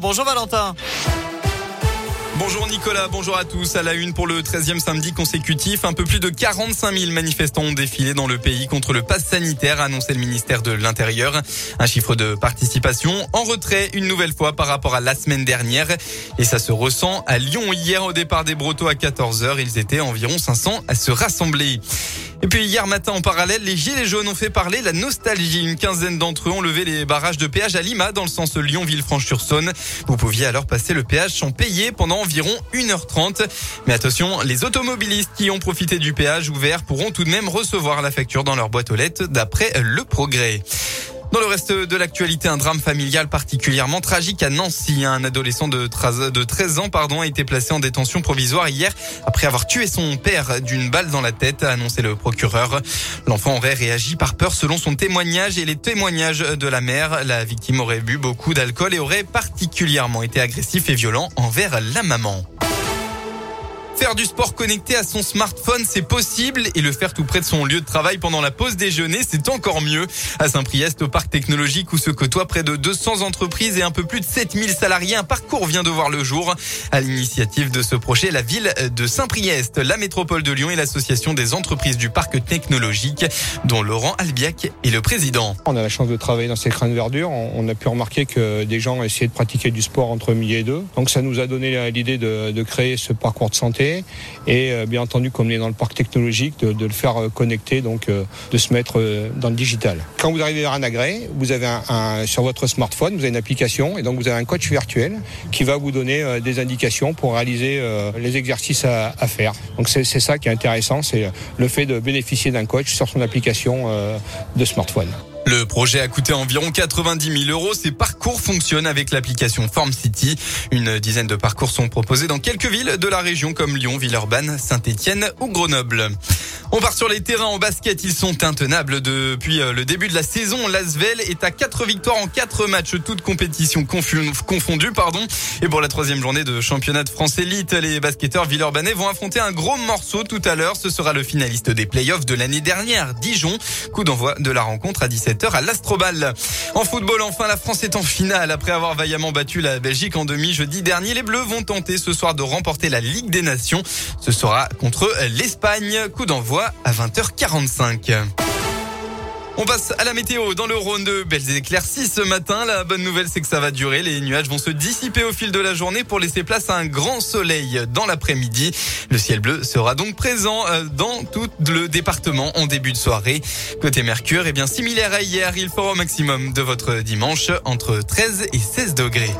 Bonjour Valentin. Bonjour Nicolas, bonjour à tous. À la une pour le 13e samedi consécutif, un peu plus de 45 000 manifestants ont défilé dans le pays contre le pass sanitaire, annoncé le ministère de l'Intérieur. Un chiffre de participation en retrait une nouvelle fois par rapport à la semaine dernière. Et ça se ressent à Lyon. Hier, au départ des Brotteaux à 14h, ils étaient environ 500 à se rassembler. Et puis hier matin en parallèle, les Gilets jaunes ont fait parler la nostalgie. Une quinzaine d'entre eux ont levé les barrages de péage à Lima dans le sens Lyon-Villefranche-sur-Saône. Vous pouviez alors passer le péage sans payer pendant environ 1h30. Mais attention, les automobilistes qui ont profité du péage ouvert pourront tout de même recevoir la facture dans leur boîte aux lettres d'après le progrès. Dans le reste de l'actualité, un drame familial particulièrement tragique à Nancy. Un adolescent de 13 ans pardon, a été placé en détention provisoire hier après avoir tué son père d'une balle dans la tête, a annoncé le procureur. L'enfant aurait réagi par peur selon son témoignage et les témoignages de la mère. La victime aurait bu beaucoup d'alcool et aurait particulièrement été agressif et violent envers la maman. Faire du sport connecté à son smartphone, c'est possible et le faire tout près de son lieu de travail pendant la pause déjeuner, c'est encore mieux. À Saint-Priest, au parc technologique où se côtoient près de 200 entreprises et un peu plus de 7000 salariés, un parcours vient de voir le jour. À l'initiative de ce projet, la ville de Saint-Priest, la métropole de Lyon et l'association des entreprises du parc technologique, dont Laurent Albiac est le président. On a la chance de travailler dans ces crânes de verdure. On a pu remarquer que des gens essayaient de pratiquer du sport entre midi et deux. Donc ça nous a donné l'idée de créer ce parcours de santé et euh, bien entendu comme on est dans le parc technologique de, le faire euh, connecter donc euh, de se mettre dans le digital. Quand vous arrivez vers un agrès, vous avez un, sur votre smartphone, vous avez une application et donc vous avez un coach virtuel qui va vous donner des indications pour réaliser les exercices à, à faire. Donc c'est ça qui est intéressant, c'est le fait de bénéficier d'un coach sur son application de smartphone. Le projet a coûté environ 90 000 euros. Ces parcours fonctionnent avec l'application Form City. Une dizaine de parcours sont proposés dans quelques villes de la région comme Lyon, Villeurbanne, Saint-Étienne ou Grenoble. On part sur les terrains en basket. Ils sont intenables depuis euh, le début de la saison. L'Asvel est à 4 victoires en 4 matchs, toutes compétitions confondues. Pardon. Et pour la troisième journée de championnat de France élite, les basketteurs villeurbanais vont affronter un gros morceau tout à l'heure. Ce sera le finaliste des playoffs de l'année dernière, Dijon. Coup d'envoi de la rencontre à 17h à l'Astrobal. En football, enfin, la France est en finale. Après avoir vaillamment battu la Belgique en demi jeudi dernier, les Bleus vont tenter ce soir de remporter la Ligue des Nations. Ce sera contre l'Espagne. Coup d'envoi à 20h45. On passe à la météo dans le Rhône de belles éclaircies ce matin. La bonne nouvelle, c'est que ça va durer. Les nuages vont se dissiper au fil de la journée pour laisser place à un grand soleil dans l'après-midi. Le ciel bleu sera donc présent euh, dans tout le département en début de soirée. Côté Mercure, eh bien, similaire à hier, il fera au maximum de votre dimanche entre 13 et 16 degrés.